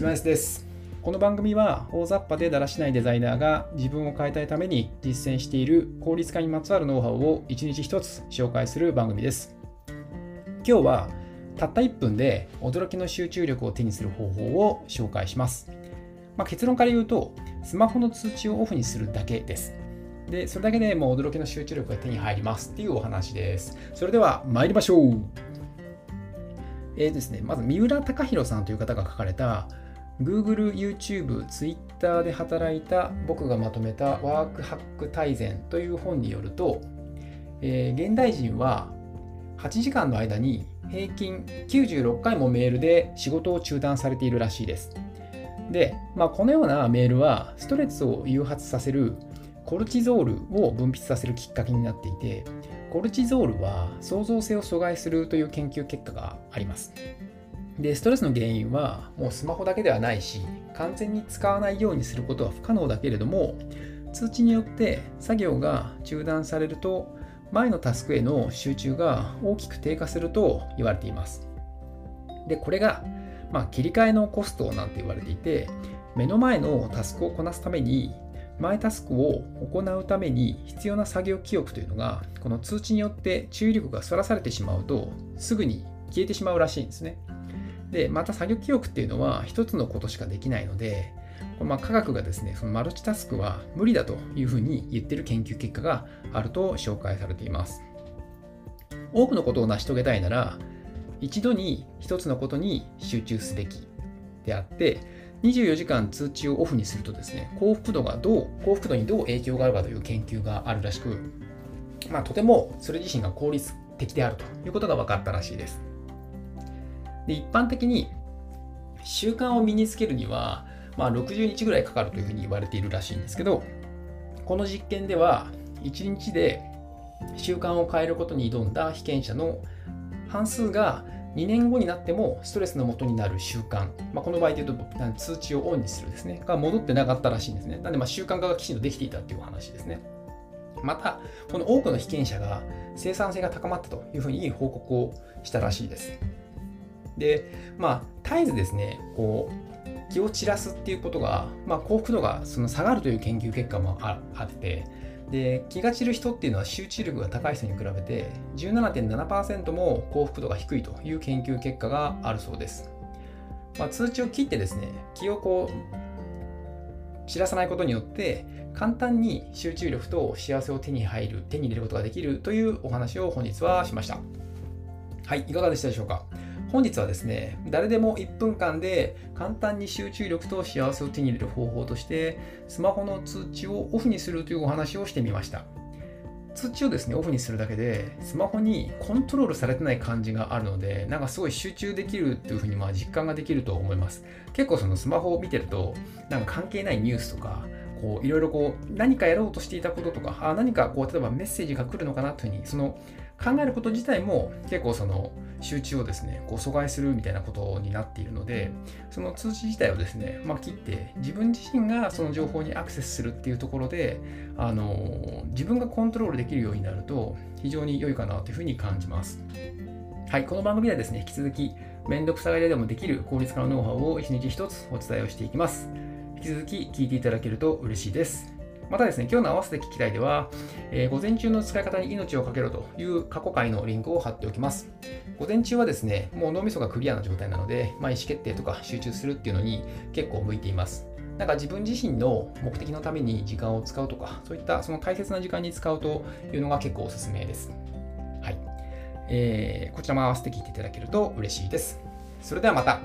島安です。この番組は大雑把でだらしないデザイナーが自分を変えたいために実践している効率化にまつわるノウハウを一日一つ紹介する番組です。今日はたった1分で驚きの集中力を手にする方法を紹介します、まあ、結論から言うとスマホの通知をオフにするだけです。でそれだけでもう驚きの集中力が手に入りますっていうお話です。それでは参りましょう。えーですね、まず三浦貴大さんという方が書かれた Google、YouTube、Twitter で働いた僕がまとめたワークハック大全という本によると、えー、現代人は8時間の間に平均96回もメールで仕事を中断されているらしいです。で、まあ、このようなメールはストレスを誘発させるコルチゾールを分泌させるきっかけになっていて、コルチゾールは創造性を阻害するという研究結果があります。で、ストレスの原因はもうスマホだけではないし、完全に使わないようにすることは不可能だけれども、通知によって作業が中断されると、前のタスクへの集中が大きく低下すると言われています。で、これが、まあ、切り替えのコストなんて言われていて、目の前のタスクをこなすために前タスクを行うために必要な作業記憶というのがこの通知によって注意力がそらされてしまうとすぐに消えてしまうらしいんですね。でまた作業記憶っていうのは一つのことしかできないのでまあ、科学がですね、そのマルチタスクは無理だというふうに言ってる研究結果があると紹介されています。多くのことを成し遂げたいなら、一度に一つのことに集中すべきであって、24時間通知をオフにするとですね、幸福度がどう、幸福度にどう影響があるかという研究があるらしく、まあ、とてもそれ自身が効率的であるということが分かったらしいです。で一般的に習慣を身につけるには、まあ、60日ぐらいかかるというふうに言われているらしいんですけど、この実験では1日で習慣を変えることに挑んだ被験者の半数が2年後になってもストレスの元になる習慣、まあ、この場合で言うと通知をオンにするですね、が戻ってなかったらしいんですね。なんでまあ習慣化がきちんとできていたっていう話ですね。また、この多くの被験者が生産性が高まったというふうに報告をしたらしいです。で、まあ、絶えずですね、こう、気を散らすっていうことが、まあ、幸福度がその下がるという研究結果もあって、で気が散る人っていうのは集中力が高い人に比べて17.7%も幸福度が低いという研究結果があるそうです。まあ、通知を切ってですね気をこう知らさないことによって簡単に集中力と幸せを手に入る手に入れることができるというお話を本日はしました。はい、いかがでしたでしょうか？本日はですね、誰でも1分間で簡単に集中力と幸せを手に入れる方法として、スマホの通知をオフにするというお話をしてみました。通知をですね、オフにするだけで、スマホにコントロールされてない感じがあるので、なんかすごい集中できるっていうふうにまあ実感ができると思います。結構そのスマホを見てると、なんか関係ないニュースとか、こういろいろこう何かやろうとしていたこととか、あ何かこう例えばメッセージが来るのかなというふうに、その考えること自体も結構その集中をですね、こう阻害するみたいなことになっているので、その通知自体をですね、まあ、切って自分自身がその情報にアクセスするっていうところで、あの自分がコントロールできるようになると非常に良いかなというふうに感じます。はい、この番組ではですね、引き続きめんどくさがりでもできる効率化のノウハウを一日一つお伝えをしていきます。引き続き聞いていただけると嬉しいです。またですね、今日の合わせて聞きたいでは、えー、午前中の使い方に命をかけろという過去回のリンクを貼っておきます。午前中はですね、もう脳みそがクリアな状態なので、まあ、意思決定とか集中するっていうのに結構向いています。なんか自分自身の目的のために時間を使うとか、そういったその大切な時間に使うというのが結構おすすめです。はい。えー、こちらも合わせて聞いていただけると嬉しいです。それではまた。